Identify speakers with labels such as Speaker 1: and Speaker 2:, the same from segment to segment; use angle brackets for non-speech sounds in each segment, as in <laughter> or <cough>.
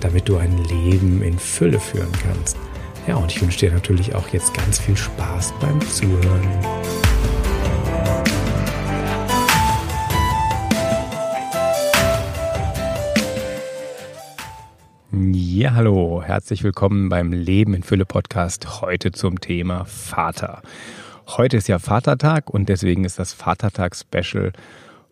Speaker 1: damit du ein Leben in Fülle führen kannst. Ja, und ich wünsche dir natürlich auch jetzt ganz viel Spaß beim Zuhören. Ja, hallo, herzlich willkommen beim Leben in Fülle Podcast. Heute zum Thema Vater. Heute ist ja Vatertag und deswegen ist das Vatertag-Special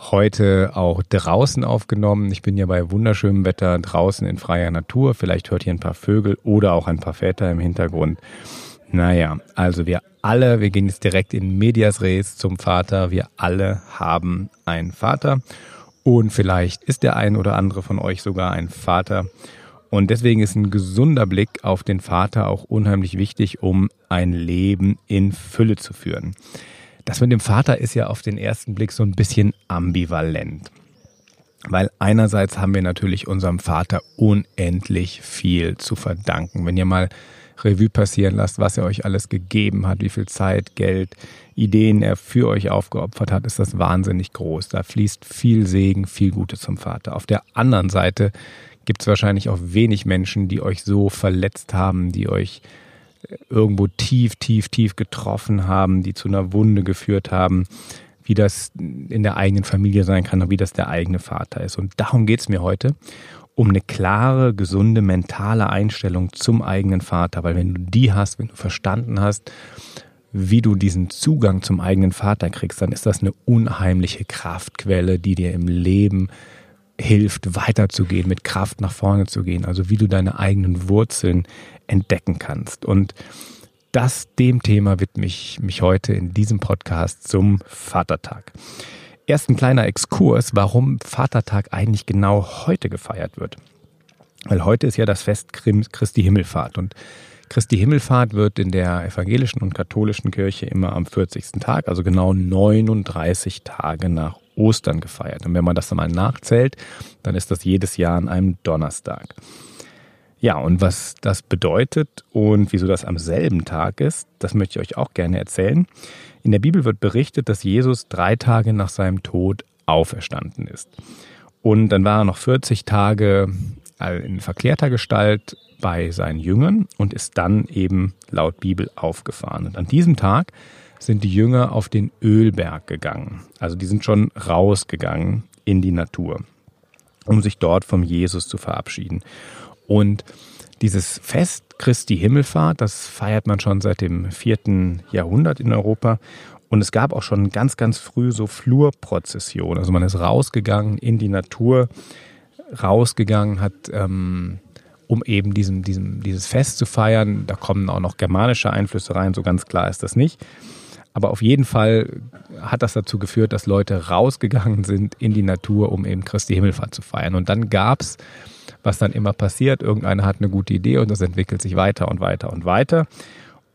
Speaker 1: heute auch draußen aufgenommen. Ich bin ja bei wunderschönem Wetter draußen in freier Natur. Vielleicht hört ihr ein paar Vögel oder auch ein paar Väter im Hintergrund. Naja, also wir alle, wir gehen jetzt direkt in Medias Res zum Vater. Wir alle haben einen Vater. Und vielleicht ist der ein oder andere von euch sogar ein Vater. Und deswegen ist ein gesunder Blick auf den Vater auch unheimlich wichtig, um ein Leben in Fülle zu führen. Das mit dem Vater ist ja auf den ersten Blick so ein bisschen ambivalent. Weil einerseits haben wir natürlich unserem Vater unendlich viel zu verdanken. Wenn ihr mal Revue passieren lasst, was er euch alles gegeben hat, wie viel Zeit, Geld, Ideen er für euch aufgeopfert hat, ist das wahnsinnig groß. Da fließt viel Segen, viel Gutes zum Vater. Auf der anderen Seite gibt es wahrscheinlich auch wenig Menschen, die euch so verletzt haben, die euch irgendwo tief, tief, tief getroffen haben, die zu einer Wunde geführt haben, wie das in der eigenen Familie sein kann und wie das der eigene Vater ist. Und darum geht es mir heute, um eine klare, gesunde, mentale Einstellung zum eigenen Vater. Weil wenn du die hast, wenn du verstanden hast, wie du diesen Zugang zum eigenen Vater kriegst, dann ist das eine unheimliche Kraftquelle, die dir im Leben hilft, weiterzugehen, mit Kraft nach vorne zu gehen. Also wie du deine eigenen Wurzeln entdecken kannst. Und das dem Thema widme ich mich heute in diesem Podcast zum Vatertag. Erst ein kleiner Exkurs, warum Vatertag eigentlich genau heute gefeiert wird. Weil heute ist ja das Fest Christi Himmelfahrt und Christi Himmelfahrt wird in der evangelischen und katholischen Kirche immer am 40. Tag, also genau 39 Tage nach Ostern gefeiert. Und wenn man das dann mal nachzählt, dann ist das jedes Jahr an einem Donnerstag. Ja, und was das bedeutet und wieso das am selben Tag ist, das möchte ich euch auch gerne erzählen. In der Bibel wird berichtet, dass Jesus drei Tage nach seinem Tod auferstanden ist. Und dann war er noch 40 Tage in verklärter Gestalt bei seinen Jüngern und ist dann eben laut Bibel aufgefahren. Und an diesem Tag sind die Jünger auf den Ölberg gegangen. Also die sind schon rausgegangen in die Natur, um sich dort vom Jesus zu verabschieden. Und dieses Fest Christi Himmelfahrt, das feiert man schon seit dem vierten Jahrhundert in Europa. Und es gab auch schon ganz, ganz früh so Flurprozessionen. Also man ist rausgegangen in die Natur, rausgegangen, hat, ähm, um eben diesem, diesem, dieses Fest zu feiern. Da kommen auch noch germanische Einflüsse rein, so ganz klar ist das nicht. Aber auf jeden Fall hat das dazu geführt, dass Leute rausgegangen sind in die Natur, um eben Christi Himmelfahrt zu feiern. Und dann gab es was dann immer passiert. Irgendeiner hat eine gute Idee und das entwickelt sich weiter und weiter und weiter.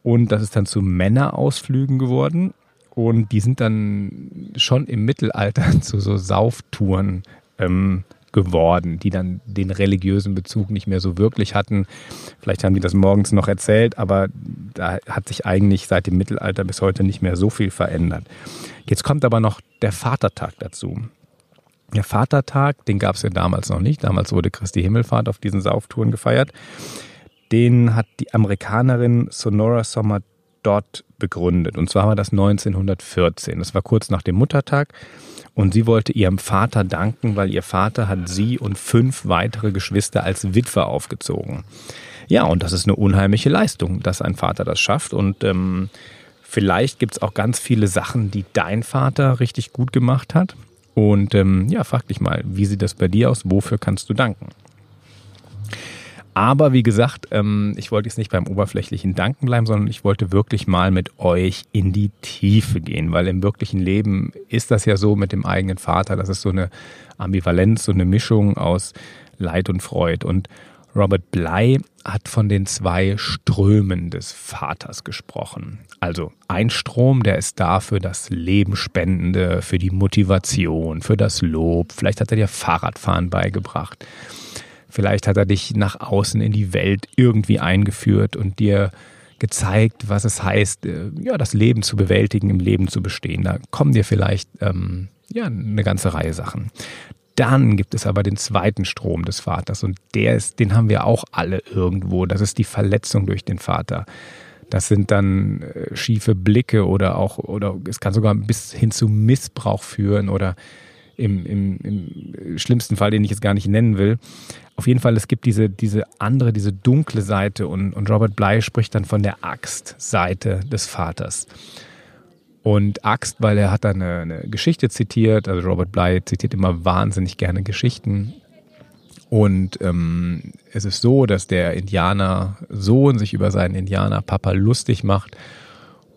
Speaker 1: Und das ist dann zu Männerausflügen geworden. Und die sind dann schon im Mittelalter <laughs> zu so Sauftouren ähm, geworden, die dann den religiösen Bezug nicht mehr so wirklich hatten. Vielleicht haben die das morgens noch erzählt, aber da hat sich eigentlich seit dem Mittelalter bis heute nicht mehr so viel verändert. Jetzt kommt aber noch der Vatertag dazu. Der Vatertag, den gab es ja damals noch nicht. Damals wurde Christi Himmelfahrt auf diesen Sauftouren gefeiert. Den hat die Amerikanerin Sonora Sommer dort begründet. Und zwar war das 1914. Das war kurz nach dem Muttertag. Und sie wollte ihrem Vater danken, weil ihr Vater hat sie und fünf weitere Geschwister als Witwe aufgezogen. Ja, und das ist eine unheimliche Leistung, dass ein Vater das schafft. Und ähm, vielleicht gibt es auch ganz viele Sachen, die dein Vater richtig gut gemacht hat. Und ähm, ja, frag dich mal, wie sieht das bei dir aus? Wofür kannst du danken? Aber wie gesagt, ähm, ich wollte jetzt nicht beim oberflächlichen Danken bleiben, sondern ich wollte wirklich mal mit euch in die Tiefe gehen, weil im wirklichen Leben ist das ja so mit dem eigenen Vater, das ist so eine Ambivalenz, so eine Mischung aus Leid und Freud. Und Robert Bly hat von den zwei Strömen des Vaters gesprochen. Also ein Strom, der ist da für das Lebenspendende, für die Motivation, für das Lob. Vielleicht hat er dir Fahrradfahren beigebracht. Vielleicht hat er dich nach außen in die Welt irgendwie eingeführt und dir gezeigt, was es heißt, äh, ja, das Leben zu bewältigen, im Leben zu bestehen. Da kommen dir vielleicht ähm, ja, eine ganze Reihe Sachen. Dann gibt es aber den zweiten Strom des Vaters und der ist, den haben wir auch alle irgendwo. Das ist die Verletzung durch den Vater. Das sind dann äh, schiefe Blicke oder auch, oder es kann sogar bis hin zu Missbrauch führen oder im, im, im schlimmsten Fall, den ich jetzt gar nicht nennen will. Auf jeden Fall, es gibt diese, diese andere, diese dunkle Seite und, und Robert Bly spricht dann von der Axtseite des Vaters. Und Axt, weil er hat da eine, eine Geschichte zitiert, also Robert Bly zitiert immer wahnsinnig gerne Geschichten. Und ähm, es ist so, dass der Indianer-Sohn sich über seinen Indianer-Papa lustig macht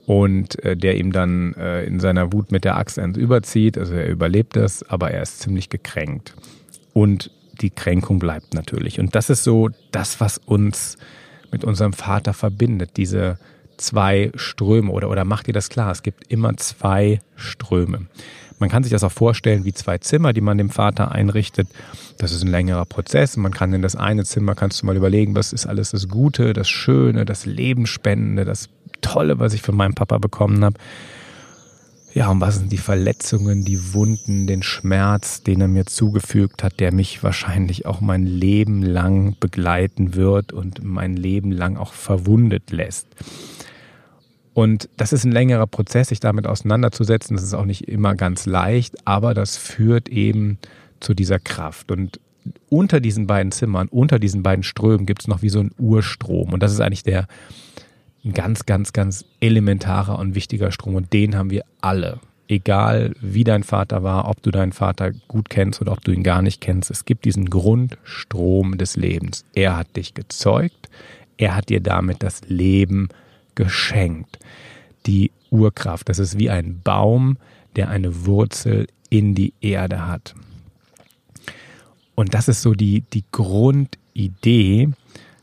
Speaker 1: und äh, der ihm dann äh, in seiner Wut mit der Axt eins überzieht. Also er überlebt das, aber er ist ziemlich gekränkt. Und die Kränkung bleibt natürlich. Und das ist so das, was uns mit unserem Vater verbindet, diese zwei Ströme oder, oder macht ihr das klar? Es gibt immer zwei Ströme. Man kann sich das auch vorstellen wie zwei Zimmer, die man dem Vater einrichtet. Das ist ein längerer Prozess. Man kann in das eine Zimmer, kannst du mal überlegen, was ist alles das Gute, das Schöne, das Lebensspendende, das Tolle, was ich von meinem Papa bekommen habe. Ja, und was sind die Verletzungen, die Wunden, den Schmerz, den er mir zugefügt hat, der mich wahrscheinlich auch mein Leben lang begleiten wird und mein Leben lang auch verwundet lässt. Und das ist ein längerer Prozess, sich damit auseinanderzusetzen. Das ist auch nicht immer ganz leicht, aber das führt eben zu dieser Kraft. Und unter diesen beiden Zimmern, unter diesen beiden Strömen gibt es noch wie so einen Urstrom. Und das ist eigentlich der ein ganz, ganz, ganz elementarer und wichtiger Strom. Und den haben wir alle. Egal wie dein Vater war, ob du deinen Vater gut kennst oder ob du ihn gar nicht kennst. Es gibt diesen Grundstrom des Lebens. Er hat dich gezeugt. Er hat dir damit das Leben geschenkt. Die Urkraft, das ist wie ein Baum, der eine Wurzel in die Erde hat. Und das ist so die, die Grundidee,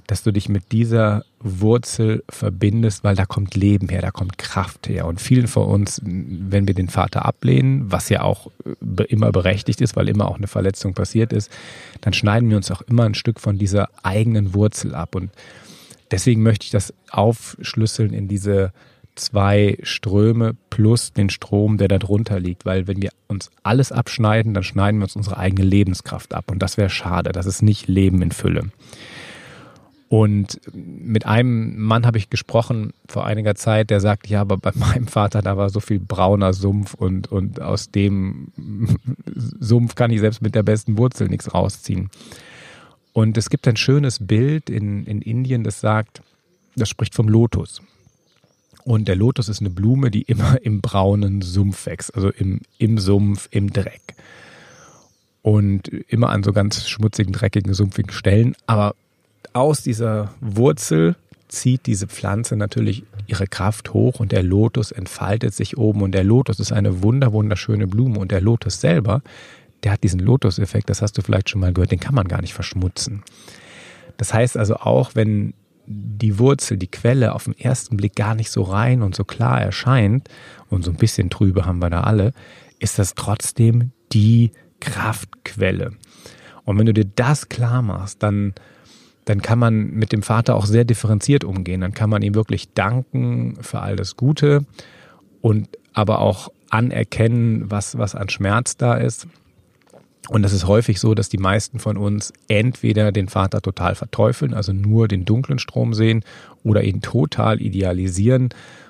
Speaker 1: dass du dich mit dieser Wurzel verbindest, weil da kommt Leben her, da kommt Kraft her. Und vielen von uns, wenn wir den Vater ablehnen, was ja auch immer berechtigt ist, weil immer auch eine Verletzung passiert ist, dann schneiden wir uns auch immer ein Stück von dieser eigenen Wurzel ab. Und Deswegen möchte ich das aufschlüsseln in diese zwei Ströme plus den Strom, der da drunter liegt. Weil wenn wir uns alles abschneiden, dann schneiden wir uns unsere eigene Lebenskraft ab. Und das wäre schade. Das ist nicht Leben in Fülle. Und mit einem Mann habe ich gesprochen vor einiger Zeit, der sagt, ja, aber bei meinem Vater, da war so viel brauner Sumpf und, und aus dem <laughs> Sumpf kann ich selbst mit der besten Wurzel nichts rausziehen. Und es gibt ein schönes Bild in, in Indien, das sagt, das spricht vom Lotus. Und der Lotus ist eine Blume, die immer <laughs> im braunen Sumpf wächst, also im, im Sumpf, im Dreck. Und immer an so ganz schmutzigen, dreckigen, sumpfigen Stellen. Aber aus dieser Wurzel zieht diese Pflanze natürlich ihre Kraft hoch und der Lotus entfaltet sich oben. Und der Lotus ist eine wunder, wunderschöne Blume. Und der Lotus selber der hat diesen Lotus-Effekt, das hast du vielleicht schon mal gehört, den kann man gar nicht verschmutzen. Das heißt also auch, wenn die Wurzel, die Quelle auf den ersten Blick gar nicht so rein und so klar erscheint, und so ein bisschen trübe haben wir da alle, ist das trotzdem die Kraftquelle. Und wenn du dir das klar machst, dann, dann kann man mit dem Vater auch sehr differenziert umgehen. Dann kann man ihm wirklich danken für all das Gute und aber auch anerkennen, was, was an Schmerz da ist und das ist häufig so, dass die meisten von uns entweder den Vater total verteufeln, also nur den dunklen Strom sehen, oder ihn total idealisieren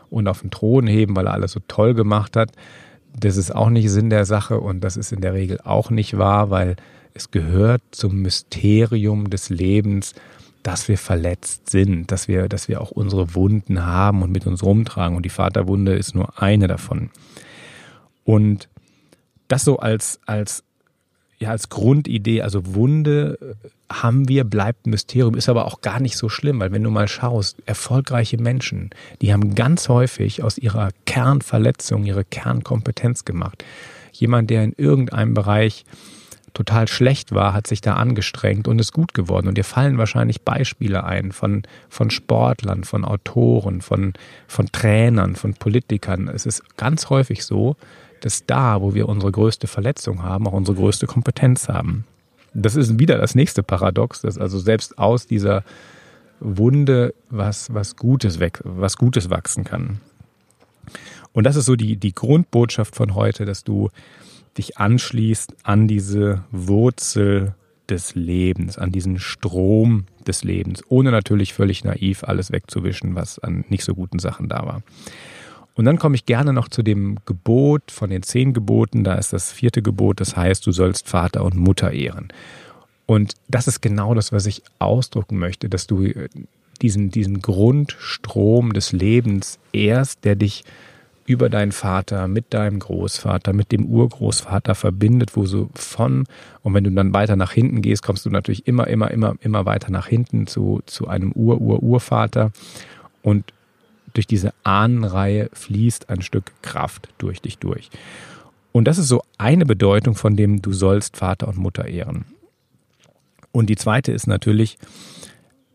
Speaker 1: und auf den Thron heben, weil er alles so toll gemacht hat. Das ist auch nicht Sinn der Sache und das ist in der Regel auch nicht wahr, weil es gehört zum Mysterium des Lebens, dass wir verletzt sind, dass wir, dass wir auch unsere Wunden haben und mit uns rumtragen. Und die Vaterwunde ist nur eine davon. Und das so als, als ja als Grundidee, also Wunde äh, haben wir, bleibt ein Mysterium, ist aber auch gar nicht so schlimm, weil wenn du mal schaust, erfolgreiche Menschen, die haben ganz häufig aus ihrer Kernverletzung ihre Kernkompetenz gemacht. Jemand, der in irgendeinem Bereich total schlecht war, hat sich da angestrengt und ist gut geworden. Und dir fallen wahrscheinlich Beispiele ein von, von Sportlern, von Autoren, von, von Trainern, von Politikern. Es ist ganz häufig so, dass da, wo wir unsere größte Verletzung haben, auch unsere größte Kompetenz haben. Das ist wieder das nächste Paradox, dass also selbst aus dieser Wunde was, was, Gutes, weg, was Gutes wachsen kann. Und das ist so die, die Grundbotschaft von heute, dass du dich anschließt an diese Wurzel des Lebens, an diesen Strom des Lebens, ohne natürlich völlig naiv alles wegzuwischen, was an nicht so guten Sachen da war. Und dann komme ich gerne noch zu dem Gebot von den zehn Geboten. Da ist das vierte Gebot, das heißt, du sollst Vater und Mutter ehren. Und das ist genau das, was ich ausdrücken möchte, dass du diesen, diesen Grundstrom des Lebens ehrst, der dich über deinen Vater, mit deinem Großvater, mit dem Urgroßvater verbindet, wo so von, und wenn du dann weiter nach hinten gehst, kommst du natürlich immer, immer, immer, immer weiter nach hinten zu, zu einem Ur-Ur-Urvater. Und durch diese Ahnenreihe fließt ein Stück Kraft durch dich durch. Und das ist so eine Bedeutung von dem, du sollst Vater und Mutter ehren. Und die zweite ist natürlich,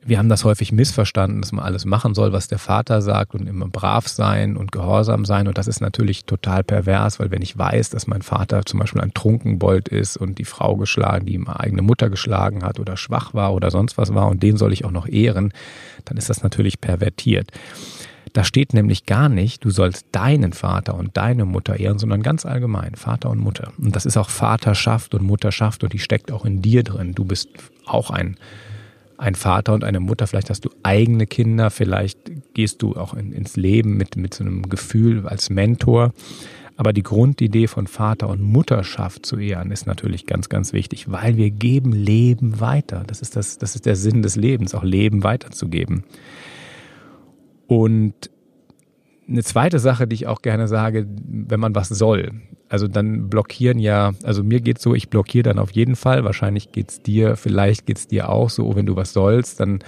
Speaker 1: wir haben das häufig missverstanden, dass man alles machen soll, was der Vater sagt und immer brav sein und gehorsam sein. Und das ist natürlich total pervers, weil wenn ich weiß, dass mein Vater zum Beispiel ein Trunkenbold ist und die Frau geschlagen, die ihm eigene Mutter geschlagen hat oder schwach war oder sonst was war und den soll ich auch noch ehren, dann ist das natürlich pervertiert. Da steht nämlich gar nicht, du sollst deinen Vater und deine Mutter ehren, sondern ganz allgemein Vater und Mutter. Und das ist auch Vaterschaft und Mutterschaft und die steckt auch in dir drin. Du bist auch ein ein Vater und eine Mutter, vielleicht hast du eigene Kinder, vielleicht gehst du auch in, ins Leben mit, mit so einem Gefühl als Mentor. Aber die Grundidee von Vater und Mutterschaft zu ehren ist natürlich ganz, ganz wichtig, weil wir geben Leben weiter. Das ist, das, das ist der Sinn des Lebens, auch Leben weiterzugeben. Und eine zweite Sache, die ich auch gerne sage, wenn man was soll. Also dann blockieren ja, also mir geht's so, ich blockiere dann auf jeden Fall. Wahrscheinlich geht's dir, vielleicht geht's dir auch so, oh, wenn du was sollst, dann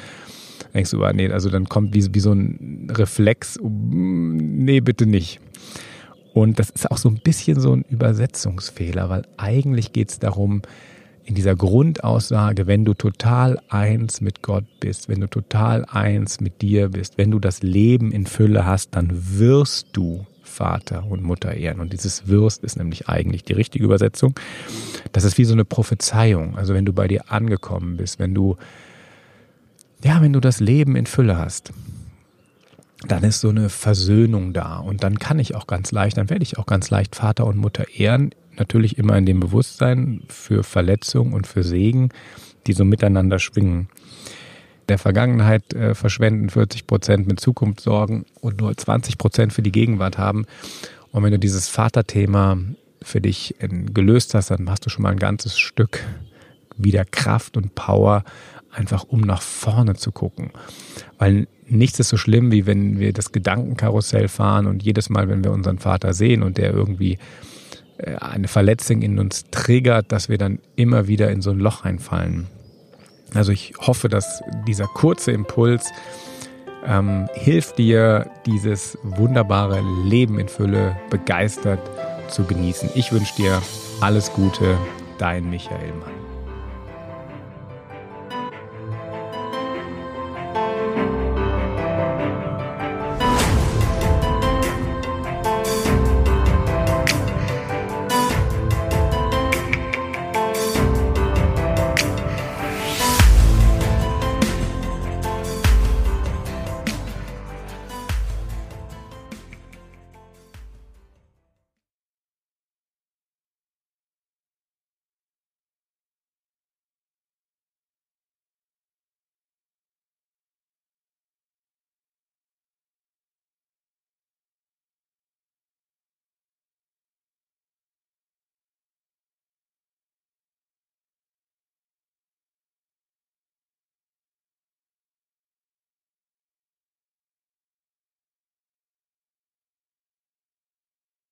Speaker 1: denkst du, ah, nee, also dann kommt wie, wie so ein Reflex, nee, bitte nicht. Und das ist auch so ein bisschen so ein Übersetzungsfehler, weil eigentlich geht's darum, in dieser Grundaussage, wenn du total eins mit Gott bist, wenn du total eins mit dir bist, wenn du das Leben in Fülle hast, dann wirst du Vater und Mutter ehren. Und dieses wirst ist nämlich eigentlich die richtige Übersetzung. Das ist wie so eine Prophezeiung. Also wenn du bei dir angekommen bist, wenn du, ja, wenn du das Leben in Fülle hast, dann ist so eine Versöhnung da. Und dann kann ich auch ganz leicht, dann werde ich auch ganz leicht Vater und Mutter ehren natürlich immer in dem Bewusstsein für Verletzung und für Segen, die so miteinander schwingen. Der Vergangenheit äh, verschwenden 40 Prozent mit Zukunftssorgen und nur 20 Prozent für die Gegenwart haben. Und wenn du dieses Vaterthema für dich gelöst hast, dann hast du schon mal ein ganzes Stück wieder Kraft und Power, einfach um nach vorne zu gucken. Weil nichts ist so schlimm, wie wenn wir das Gedankenkarussell fahren und jedes Mal, wenn wir unseren Vater sehen und der irgendwie äh, eine Verletzung in uns triggert, dass wir dann immer wieder in so ein Loch reinfallen. Also ich hoffe, dass dieser kurze Impuls ähm, hilft dir, dieses wunderbare Leben in Fülle begeistert zu genießen. Ich wünsche dir alles Gute, dein Michael Mann.